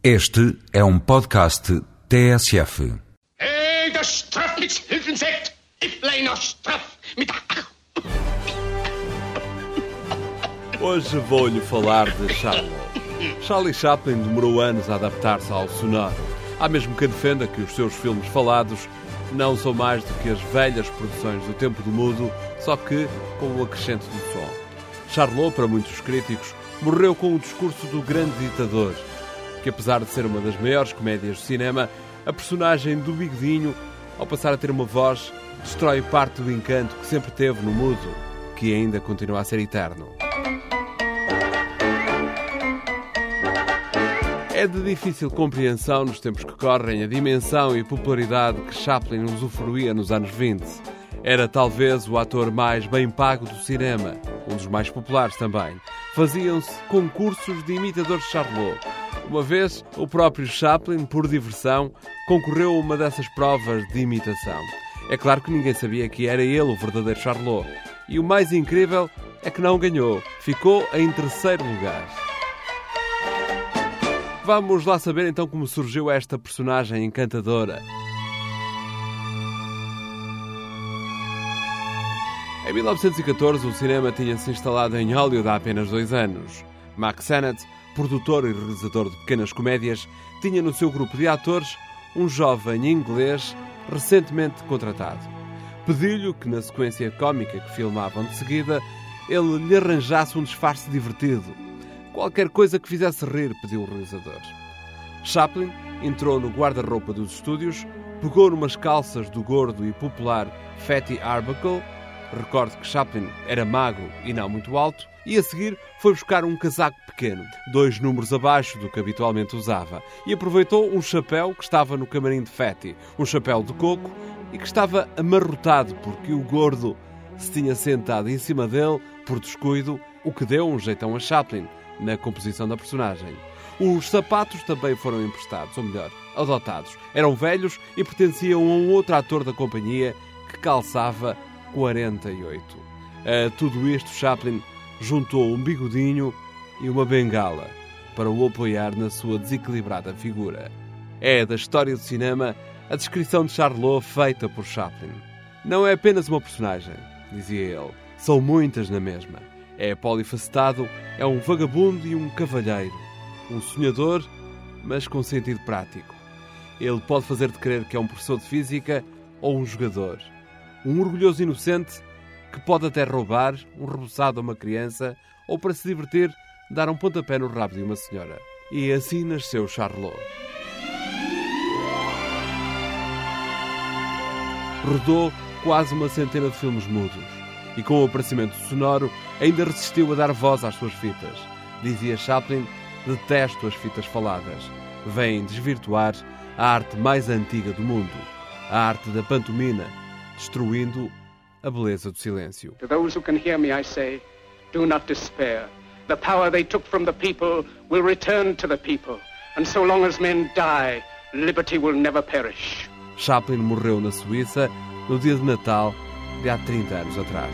Este é um podcast TSF. Straf mit Hoje vou-lhe falar de Charlot. Charlie Chaplin demorou anos a adaptar-se ao sonoro. Há mesmo quem defenda que os seus filmes falados não são mais do que as velhas produções do tempo do mudo, só que com o acrescento do som. Charlot, para muitos críticos, morreu com o discurso do grande ditador, que apesar de ser uma das maiores comédias do cinema, a personagem do Bigodinho, ao passar a ter uma voz, destrói parte do encanto que sempre teve no mudo, que ainda continua a ser eterno. É de difícil compreensão nos tempos que correm a dimensão e popularidade que Chaplin usufruía nos anos 20. Era talvez o ator mais bem pago do cinema, um dos mais populares também. Faziam-se concursos de imitadores de Charlot. Uma vez, o próprio Chaplin, por diversão, concorreu a uma dessas provas de imitação. É claro que ninguém sabia que era ele o verdadeiro Charlot. E o mais incrível é que não ganhou. Ficou em terceiro lugar. Vamos lá saber então como surgiu esta personagem encantadora. Em 1914, o cinema tinha-se instalado em Hollywood há apenas dois anos. Mack Sennett, produtor e realizador de pequenas comédias, tinha no seu grupo de atores um jovem inglês recentemente contratado. Pediu-lhe que, na sequência cómica que filmavam de seguida, ele lhe arranjasse um disfarce divertido. Qualquer coisa que fizesse rir, pediu o realizador. Chaplin entrou no guarda-roupa dos estúdios, pegou numas calças do gordo e popular Fatty Arbuckle Recorde que Chaplin era magro e não muito alto, e a seguir foi buscar um casaco pequeno, dois números abaixo do que habitualmente usava, e aproveitou um chapéu que estava no camarim de Fatty, um chapéu de coco, e que estava amarrotado porque o gordo se tinha sentado em cima dele por descuido, o que deu um jeitão a Chaplin na composição da personagem. Os sapatos também foram emprestados, ou melhor, adotados. Eram velhos e pertenciam a um outro ator da companhia que calçava 48. A tudo isto, Chaplin juntou um bigodinho e uma bengala para o apoiar na sua desequilibrada figura. É da história do cinema a descrição de Charlot feita por Chaplin. Não é apenas uma personagem, dizia ele, são muitas na mesma. É polifacetado, é um vagabundo e um cavalheiro, um sonhador, mas com sentido prático. Ele pode fazer-te crer que é um professor de física ou um jogador um orgulhoso inocente que pode até roubar um reboçado a uma criança ou, para se divertir, dar um pontapé no rabo de uma senhora. E assim nasceu Charlot. Rodou quase uma centena de filmes mudos e, com o aparecimento sonoro, ainda resistiu a dar voz às suas fitas. Dizia Chaplin: Detesto as fitas faladas. Vêm desvirtuar a arte mais antiga do mundo, a arte da pantomina destruindo a beleza do silêncio. To those who can hear me, I say, do not despair. The power they took from the people will return to the people. And so long as men die, liberty will never perish. Chaplin morreu na Suíça no dia de Natal de há 30 anos atrás.